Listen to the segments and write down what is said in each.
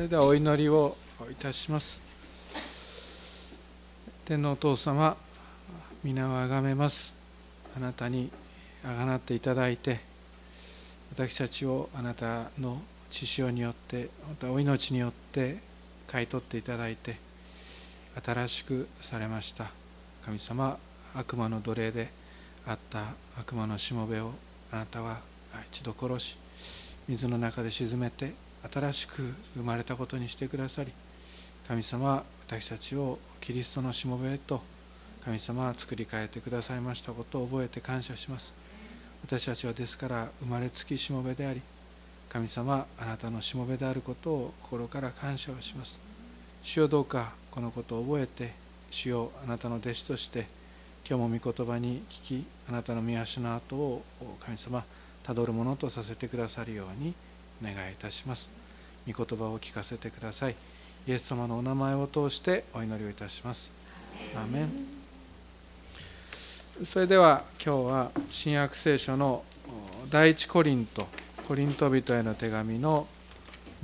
それではお祈りをいたします。天皇お父様皆をあがめます。あなたにあがなっていただいて私たちをあなたの血潮によってまたお命によって買い取っていただいて新しくされました神様悪魔の奴隷であった悪魔のしもべをあなたは一度殺し水の中で沈めて新しく生まれたことにしてくださり神様私たちをキリストのしもべへと神様は作り変えてくださいましたことを覚えて感謝します。私たちはですから生まれつきしもべであり神様あなたのしもべであることを心から感謝をします。主よどうかこのことを覚えて主よあなたの弟子として今日も御言葉に聞きあなたの御足の後を神様たどるものとさせてくださるようにお願いいたします。御言葉を聞かせてください。イエス様のお名前を通してお祈りをいたします。アーメン。それでは今日は新約聖書の第一コリントコリント人への手紙の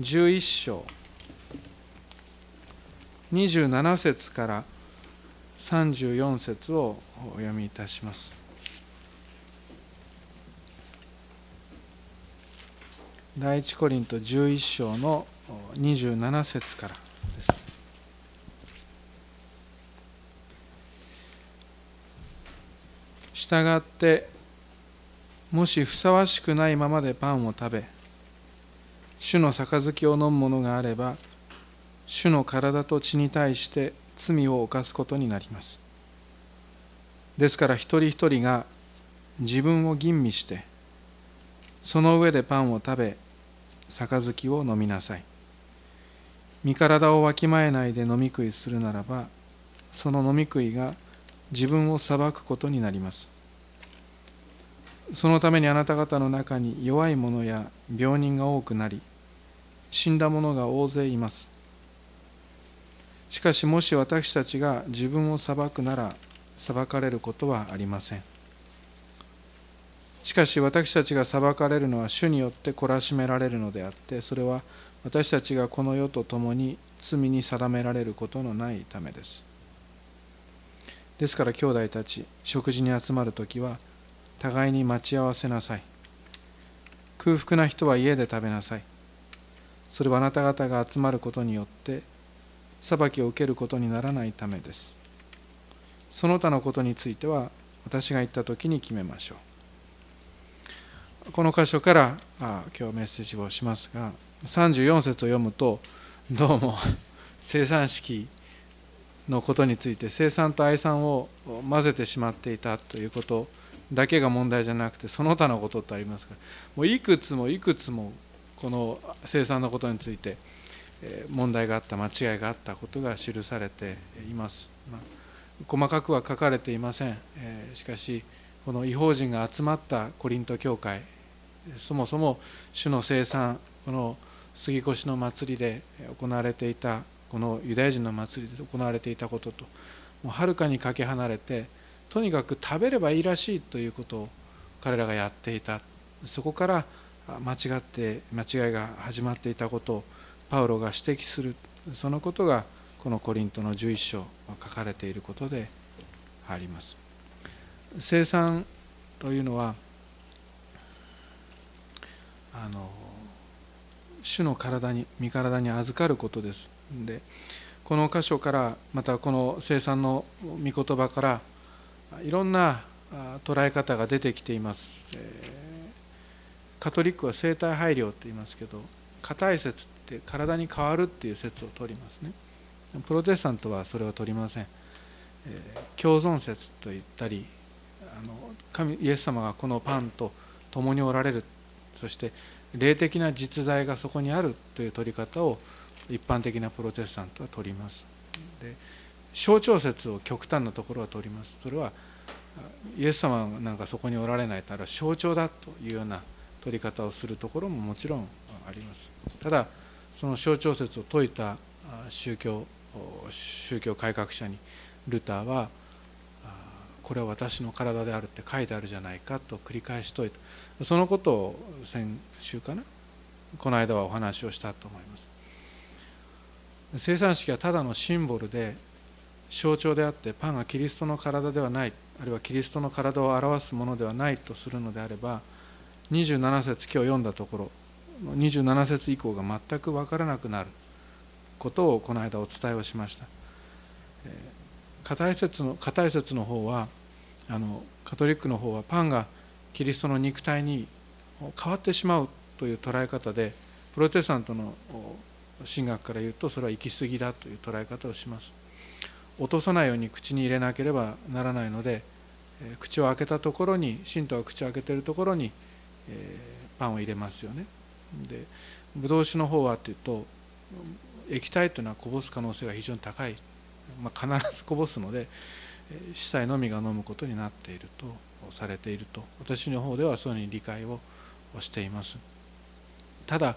11章27節から34節をお読みいたします第一コリント11章の27節からです。したがってもしふさわしくないままでパンを食べ主の杯を飲むものがあれば主の体と血に対して罪を犯すことになります。ですから一人一人が自分を吟味してその上でパンを食べ杯。を飲みなさい身体をわきまえないで飲み食いするならばその飲み食いが自分を裁くことになります。そのためにあなた方の中に弱い者や病人が多くなり死んだ者が大勢います。しかしもし私たちが自分を裁くなら裁かれることはありません。しかし私たちが裁かれるのは主によって懲らしめられるのであってそれは私たちがこの世と共に罪に定められることのないためです。ですから兄弟たち食事に集まる時は互いに待ち合わせなさい。空腹な人は家で食べなさい。それはあなた方が集まることによって裁きを受けることにならないためです。その他のことについては私が言った時に決めましょう。この箇所からあ今日メッセージをしますが34節を読むとどうも 生産式のことについて生産と愛産を混ぜてしまっていたということだけが問題じゃなくてその他のことってありますか？らもういくつもいくつもこの生産のことについて問題があった間違いがあったことが記されています、まあ、細かくは書かれていません、えしかしこの違法人が集まったコリント教会そもそも主の生産この杉越の祭りで行われていたこのユダヤ人の祭りで行われていたことともうはるかにかけ離れてとにかく食べればいいらしいということを彼らがやっていたそこから間違って間違いが始まっていたことをパウロが指摘する。そのことがこのコリントの11章書かれていることであります。生産というのはあの主の体に身体に預かることです。でこの箇所からまたこの生産の御言葉からいろんな捉え方が出てきています、カトリックは生体配慮って言いますけど硬い説って体に変わるっていう説を取りますね。プロテスタントはそれを取りません、共存説と言ったりあの神イエス様がこのパンと共におられるそして霊的な実在がそこにあるという取り方を一般的なプロテスタントは取ります。で象徴説を極端なところは取ります。それはイエス様なんかそこにおられないたら象徴だというような取り方をするところももちろんあります。ただその象徴説を説いた宗教宗教改革者にルターはこれは私の体であるって書いてあるじゃないかと繰り返し説いたそのことを先週かなこの間はお話をしたと思います生産式はただのシンボルで象徴であってパンがキリストの体ではないあるいはキリストの体を表すものではないとするのであれば27節今日読んだところ27節以降が全く分からなくなることをこの間お伝えをしました。硬い説の硬い説の方はあのカトリックの方はパンがキリストの肉体に変わってしまうという捉え方でプロテスタントの神学から言うとそれは行き過ぎだという捉え方をします。落とさないように口に入れなければならないので口を開けたところに信徒が口を開けているところにえーパンを入れますよね。でブドウ酒の方はというと液体というのはこぼす可能性が非常に高い、まあ、必ずこぼすので司祭のみが飲むことになっているとされていると私の方ではそういうふうに理解をしています。ただ、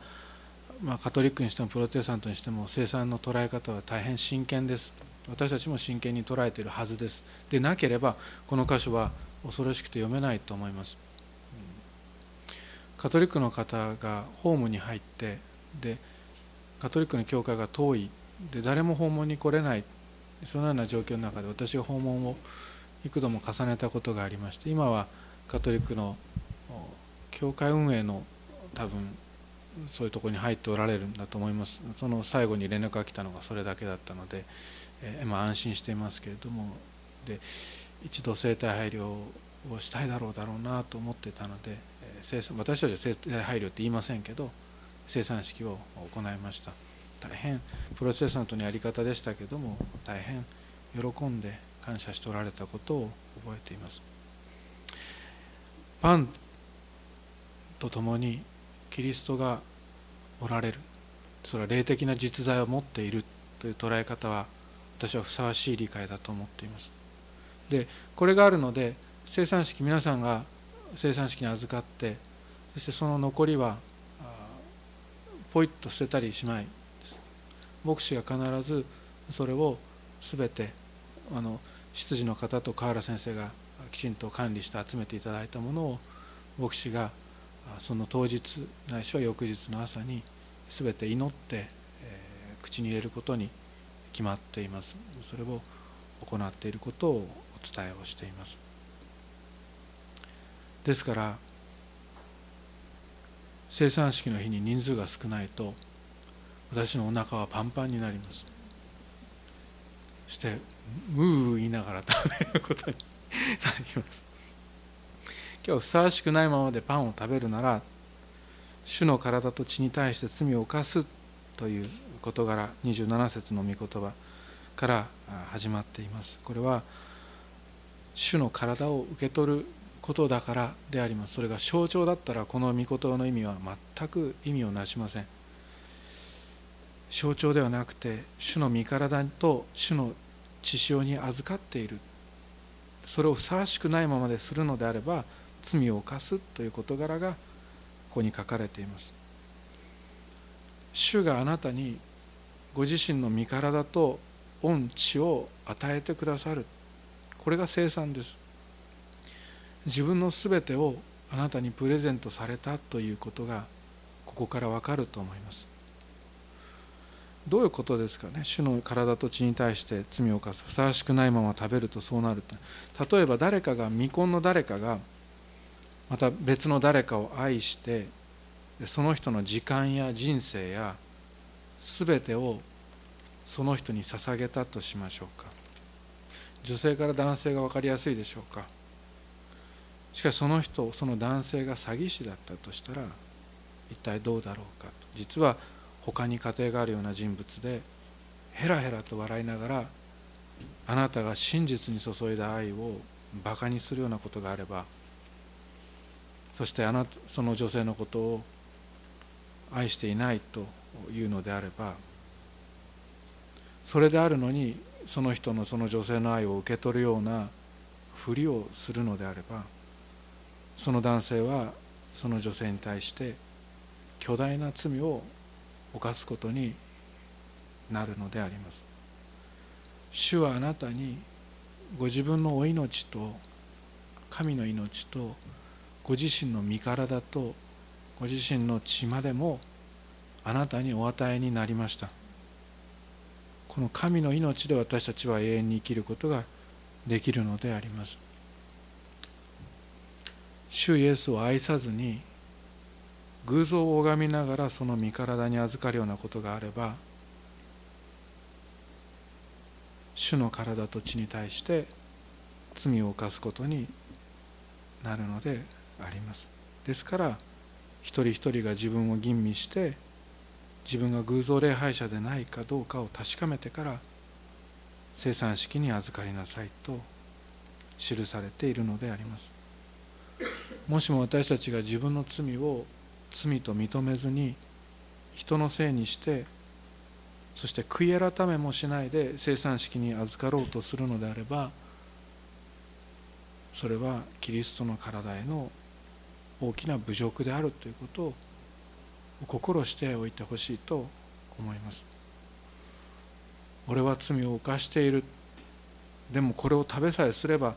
まあ、カトリックにしてもプロテスタントにしても生産の捉え方は大変真剣です。私たちも真剣に捉えているはずです。でなければこの箇所は恐ろしくて読めないと思います。カトリックの方がホームに入ってでカトリックの教会が遠い。で誰も訪問に来れない。そのような状況の中で私が訪問を幾度も重ねたことがありまして今はカトリックの教会運営の多分そういうところに入っておられるんだと思います。その最後に連絡が来たのがそれだけだったので、えー、ま、安心していますけれども。で一度生体配慮をしたいだろうだろうなと思ってたので、えー、私たちは生体配慮って言いませんけど生産式を行いました。大変プロテスタントのやり方でしたけども大変喜んで感謝しておられたことを覚えています。パンとともにキリストがおられる。それは霊的な実在を持っているという捉え方は私はふさわしい理解だと思っています。でこれがあるので生産式皆さんが生産式に預かってそしてその残りはポイッと捨てたりしない。牧師が必ずそれを全てあの執事の方と河原先生がきちんと管理して集めていただいたものを牧師がその当日ないしは翌日の朝に全て祈って、えー、口に入れることに決まっています。それを行っていることをお伝えをしています。ですから生産式の日に人数が少ないと私のお腹はパンパンになります。そしてムー言いながら食べることになります。今日ふさわしくないままでパンを食べるなら主の体と血に対して罪を犯すという事柄27節の御言葉から始まっています。これは主の体を受け取ることだからであります。それが象徴だったらこの御言葉の意味は全く意味をなしません。象徴ではなくて主の身体と主の血潮に預かっている。それをふさわしくないままでするのであれば罪を犯すという事柄がここに書かれています。主があなたにご自身の身体と御血を与えてくださる。これが生産です。自分の全てをあなたにプレゼントされたということがここからわかると思います。どういうことですかね？主の体と血に対して罪を犯す。ふさわしくないまま食べるとそうなると例えば誰かが未婚の誰かがまた別の誰かを愛してその人の時間や人生や全てをその人に捧げたとしましょうか。女性から男性が分かりやすいでしょうか。しかしその人その男性が詐欺師だったとしたら一体どうだろうかと。実は他に家庭があるような人物でヘラヘラと笑いながらあなたが真実に注いだ愛をバカにするようなことがあればそしてあなたその女性のことを愛していないというのであればそれであるのにその人のその女性の愛を受け取るようなふりをするのであればその男性はその女性に対して巨大な罪を犯すことになるのであります。主はあなたにご自分のお命と神の命とご自身の身体とご自身の血までもあなたにお与えになりました。この神の命で私たちは永遠に生きることができるのであります。主イエスを愛さずに偶像を拝みながらその身体に預かるようなことがあれば主の体と血に対して罪を犯すことになるのであります。ですから一人一人が自分を吟味して自分が偶像礼拝者でないかどうかを確かめてから生産式に預かりなさいと記されているのであります。もしも私たちが自分の罪を罪と認めずに人のせいにしてそして悔い改めもしないで生産式に預かろうとするのであればそれはキリストの体への大きな侮辱であるということを心しておいてほしいと思います。俺は罪を犯している。でもこれを食べさえすれば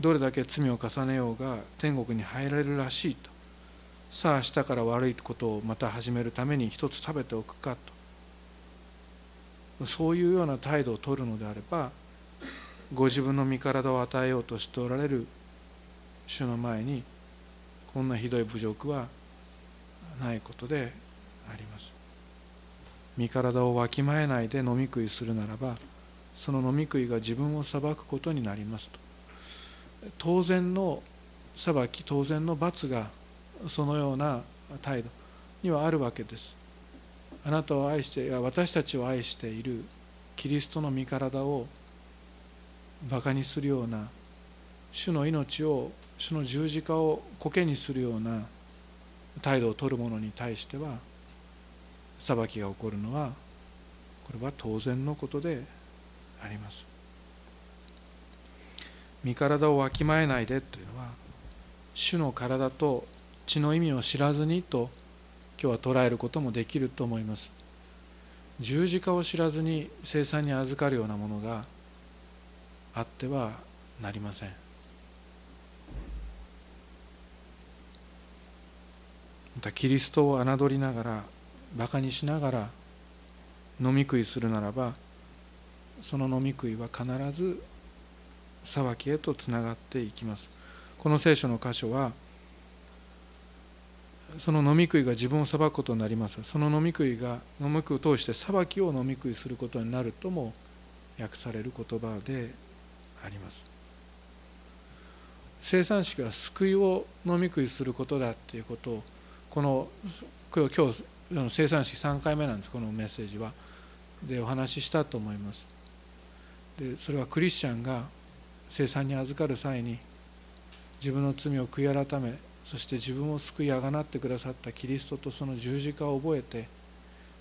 どれだけ罪を重ねようが天国に入られるらしいと。さあ明日から悪いことをまた始めるために一つ食べておくかと。そういうような態度を取るのであればご自分の身体を与えようとしておられる主の前にこんなひどい侮辱はないことであります。身体をわきまえないで飲み食いするならばその飲み食いが自分を裁くことになりますと。当然の裁き当然の罰がそのような態度にはあるわけです。あなたを愛して私たちを愛しているキリストの身体をバカにするような主の命を主の十字架を苔にするような態度を取る者に対しては裁きが起こるのはこれは当然のことであります。身体をわきまえないでというのは主の体と血の意味を知らずにと今日は捉えることもできると思います。十字架を知らずに生産に預かるようなものがあってはなりません。またキリストを侮りながらバカにしながら飲み食いするならばその飲み食いは必ず裁きへとつながっていきます。この聖書の箇所はその飲み食いが自分を裁くことになります。その飲み食いが飲み食いを通して裁きを飲み食いすることになるとも訳される言葉であります。生産式は救いを飲み食いすることだっていうことをこの今日生産式3回目なんですこのメッセージは。でお話ししたと思います。でそれはクリスチャンが生産に預かる際に自分の罪を悔い改めそして自分を救いあがなってくださったキリストとその十字架を覚えて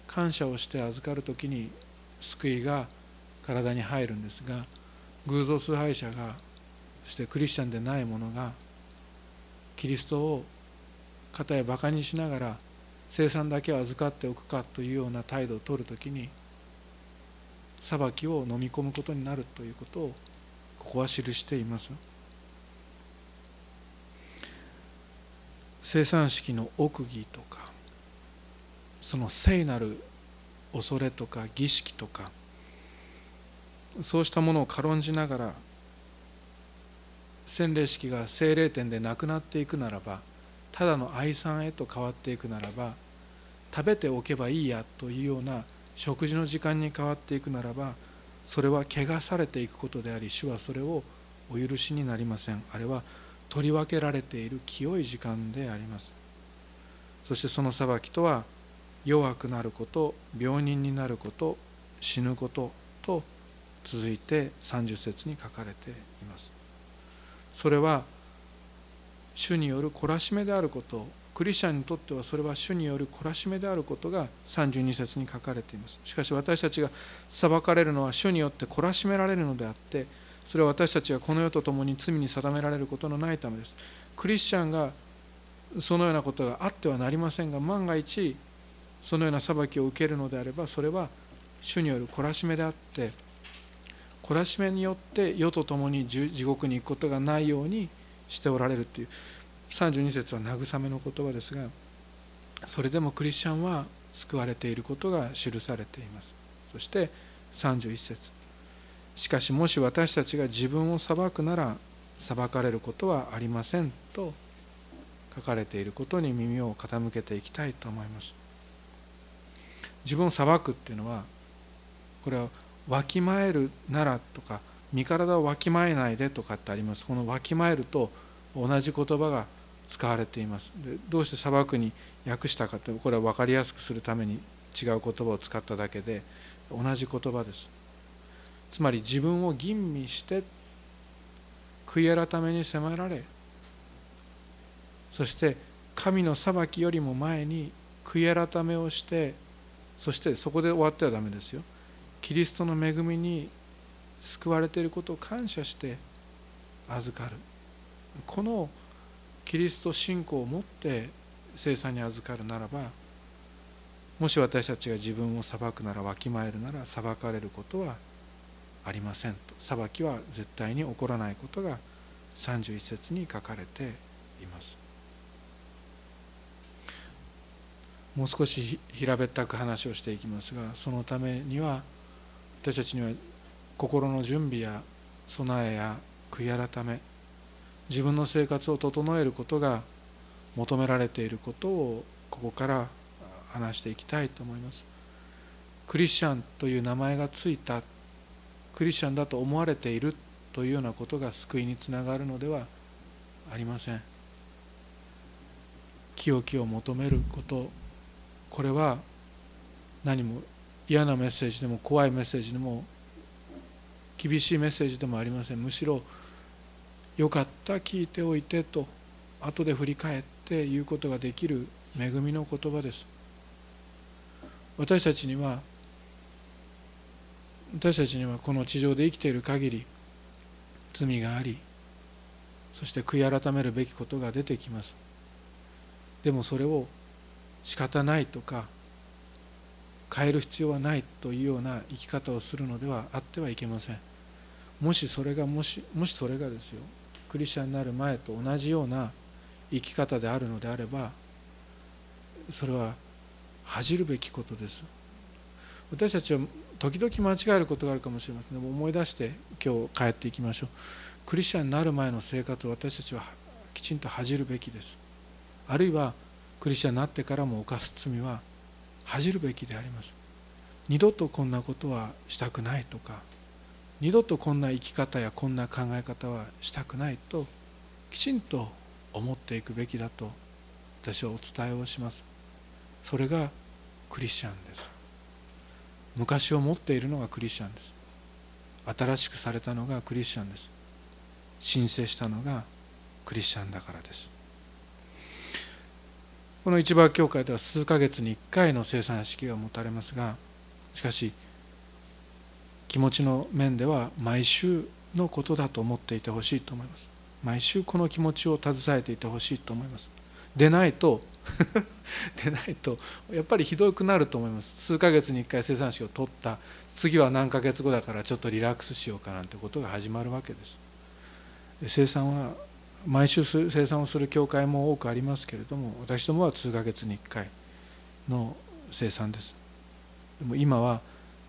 感謝をして預かる時に救いが体に入るんですが偶像崇拝者がそしてクリスチャンでない者がキリストを方へバカにしながら生産だけを預かっておくかというような態度を取る時に裁きを飲み込むことになるということをここは記しています。生産式の奥義とかその聖なる恐れとか儀式とかそうしたものを軽んじながら洗礼式が聖霊点でなくなっていくならばただの愛さんへと変わっていくならば食べておけばいいやというような食事の時間に変わっていくならばそれは汚されていくことであり主はそれをお許しになりません。あれは取り分けられている清い時間であります。そしてその裁きとは弱くなること病人になること死ぬことと続いて30節に書かれています。それは主による懲らしめであることクリスチャンにとってはそれは主による懲らしめであることが32節に書かれています。しかし私たちが裁かれるのは主によって懲らしめられるのであってそれは私たちがこの世と共に罪に定められることのないためです。クリスチャンがそのようなことがあってはなりませんが万が一そのような裁きを受けるのであればそれは主による懲らしめであって懲らしめによって世と共に地獄に行くことがないようにしておられるという。32節は慰めの言葉ですがそれでもクリスチャンは救われていることが記されています。そして31節。しかしもし私たちが自分を裁くなら裁かれることはありませんと書かれていることに耳を傾けていきたいと思います。自分を裁くっていうのはこれはわきまえるならとか身体をわきまえないでとかってあります。このわきまえると同じ言葉が使われています。でどうして裁くに訳したかってこれは分かりやすくするために違う言葉を使っただけで同じ言葉です。つまり自分を吟味して悔い改めに迫られそして神の裁きよりも前に悔い改めをしてそしてそこで終わってはダメですよ。キリストの恵みに救われていることを感謝して預かる。このキリスト信仰を持って生産に預かるならばもし私たちが自分を裁くならわきまえるなら裁かれることはありませんと。裁きは絶対に起こらないことが31節に書かれています。もう少し平べったく話をしていきますがそのためには私たちには心の準備や備えや悔い改め自分の生活を整えることが求められていることをここから話していきたいと思います。クリスチャンという名前がついたクリスチャンだと思われているというようなことが救いにつながるのではありません。清きを求めること。これは何も嫌なメッセージでも怖いメッセージでも厳しいメッセージでもありません。むしろよかった聞いておいてと後で振り返って言うことができる恵みの言葉です。私たちには私たちにはこの地上で生きている限り罪がありそして悔い改めるべきことが出てきます。でもそれを仕方ないとか変える必要はないというような生き方をするのではあってはいけません。もしそれがもしもしそれがですよクリスチャンになる前と同じような生き方であるのであればそれは恥じるべきことです。私たちは時々間違えることがあるかもしれません。でも思い出して今日帰っていきましょう。クリスチャンになる前の生活を私たちはきちんと恥じるべきです。あるいはクリスチャンになってからも犯す罪は恥じるべきであります。二度とこんなことはしたくないとか二度とこんな生き方やこんな考え方はしたくないときちんと思っていくべきだと私はお伝えをします。それがクリスチャンです。昔を持っているのがクリスチャンです。新しくされたのがクリスチャンです。申請したのがクリスチャンだからです。この一番教会では数ヶ月に1回の生産式が持たれますがしかし気持ちの面では毎週のことだと思っていてほしいと思います。毎週この気持ちを携えていてほしいと思います。でないと でないとやっぱりひどくなると思います。数ヶ月に1回生産式を取った。次は何ヶ月後だからちょっとリラックスしようかなんてことが始まるわけです。生産は毎週生産をする教会も多くありますけれども私どもは数ヶ月に1回の生産です。でも今は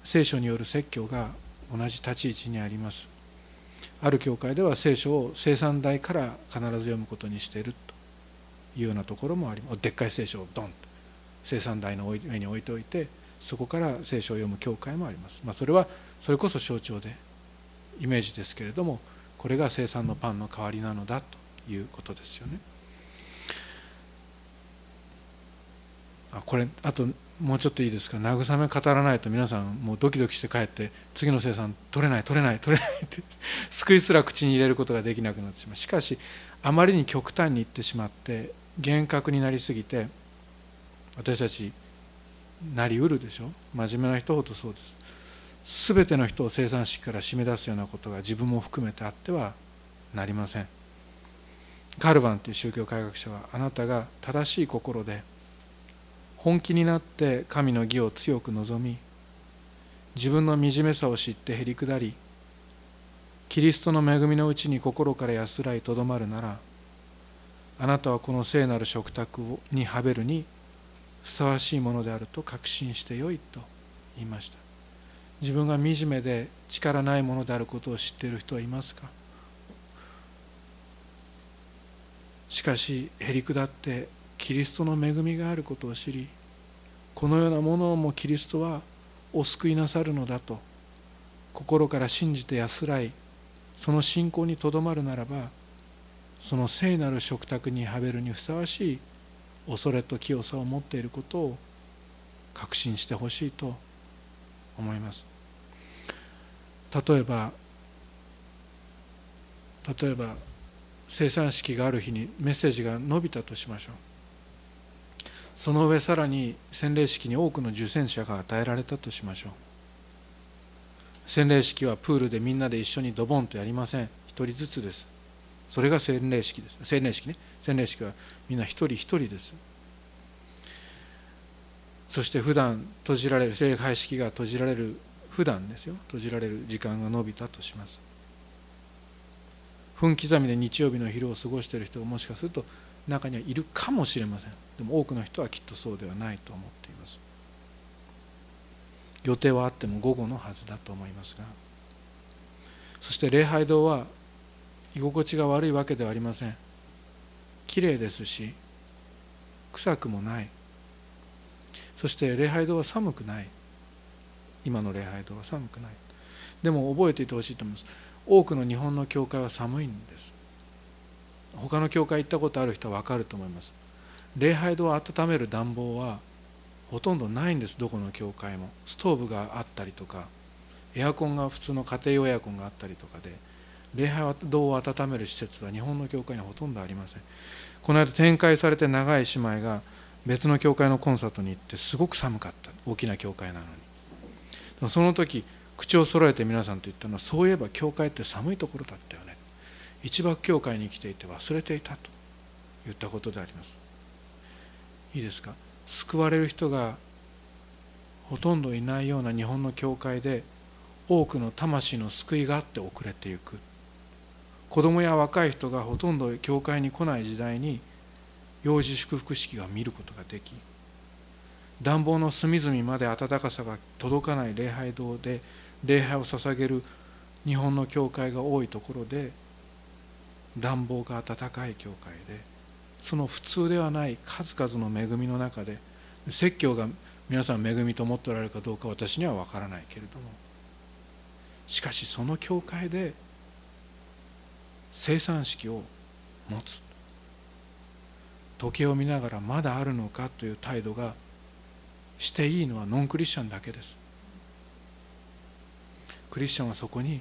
聖書による説教が同じ立ち位置にあります。ある教会では聖書を生産台から必ず読むことにしていると。いうようなところもありでっかい聖書をドンと生産台の上に置いておいてそこから聖書を読む教会もあります、まあ、それはそれこそ象徴でイメージですけれどもこれが生産のパンの代わりなのだということですよね。あこれあともうちょっといいですか？慰め語らないと皆さんもうドキドキして帰って次の生産取れない取れない取れないって 救いすら口に入れることができなくなってしまう。しかしあまりに極端にいってしまって厳格になりすぎて私たちなりうるでしょ？真面目な人ほどそうです。全ての人を生産式から締め出すようなことが自分も含めてあってはなりません。カルバンという宗教改革者はあなたが正しい心で本気になって神の義を強く望み自分の惨めさを知ってへり下りキリストの恵みのうちに心から安らいとどまるならあなたはこの聖なる食卓にはべるにふさわしいものであると確信してよいと言いました。自分が惨めで力ないものであることを知っている人はいますか？しかしへりくだってキリストの恵みがあることを知りこのようなものをもキリストはお救いなさるのだと心から信じて安らいその信仰にとどまるならばその聖なる食卓にはべるにふさわしい恐れと清さを持っていることを確信してほしいと思います。例えば例えば生産式がある日にメッセージが伸びたとしましょう。その上さらに洗礼式に多くの受選者が与えられたとしましょう。洗礼式はプールでみんなで一緒にドボンとやりません。一人ずつです。それが洗礼式です。洗礼式ね。洗礼式はみんな一人一人です。そして普段閉じられる礼拝式が閉じられる普段ですよ。閉じられる時間が延びたとします。分刻みで日曜日の昼を過ごしている人がもしかすると中にはいるかもしれません。でも多くの人はきっとそうではないと思っています。予定はあっても午後のはずだと思いますが。そして礼拝堂は居心地が悪いわけではありません。きれいですし臭くもない。そして礼拝堂は寒くない。今の礼拝堂は寒くない。でも覚えていてほしいと思います。多くの日本の教会は寒いんです。他の教会行ったことある人は分かると思います。礼拝堂を温める暖房はほとんどないんです。どこの教会も。ストーブがあったりとかエアコンが普通の家庭用エアコンがあったりとかで。礼拝堂を温める施設は日本の教会にはほとんどありません。この間展開されて長い姉妹が別の教会のコンサートに行ってすごく寒かった。大きな教会なのに。その時口を揃えて皆さんと言ったのはそういえば教会って寒いところだったよね。一幕教会に来ていて忘れていたと。言ったことであります。いいですか？救われる人がほとんどいないような日本の教会で多くの魂の救いがあって遅れていく。子供や若い人がほとんど教会に来ない時代に幼児祝福式が見ることができ暖房の隅々まで暖かさが届かない礼拝堂で礼拝を捧げる日本の教会が多いところで暖房が暖かい教会でその普通ではない数々の恵みの中で説教が皆さん恵みと思っておられるかどうか私には分からないけれどもしかしその教会で生産式を持つ。時計を見ながらまだあるのかという態度がしていいのはノンクリスチャンだけです。クリスチャンはそこに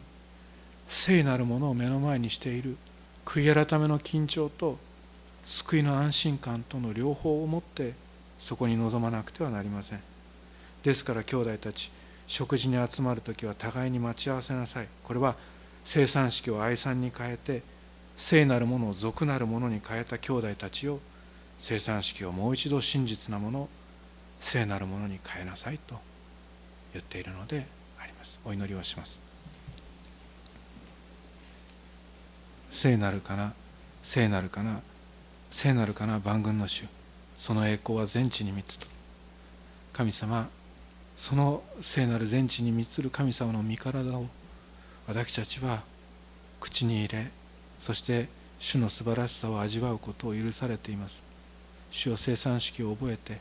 聖なるものを目の前にしている。悔い改めの緊張と救いの安心感との両方を持ってそこに臨まなくてはなりません。ですから兄弟たち食事に集まる時は互いに待ち合わせなさい。これは生産式を愛産に変えて聖なるものを俗なるものに変えた兄弟たちを生産式をもう一度真実なもの聖なるものに変えなさいと言っているのであります。お祈りをします。聖なるかな聖なるかな聖なるかな万軍の主その栄光は全地に満つと。神様その聖なる全地に満つる神様の身体を私たちは口に入れそして主の素晴らしさを味わうことを許されています。主を生産式を覚えて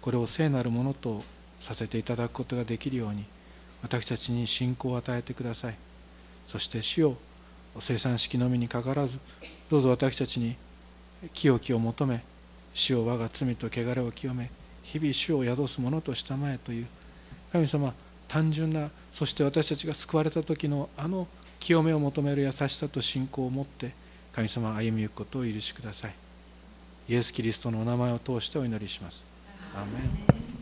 これを聖なるものとさせていただくことができるように私たちに信仰を与えてください。そして主を生産式のみにかかわらずどうぞ私たちに清きを求め主を我が罪と汚れを清め日々主を宿すものとしたまえという神様単純なそして私たちが救われた時のあの清めを求める優しさと信仰を持って神様歩みゆくことを許しください。イエス・キリストのお名前を通してお祈りします。アメン。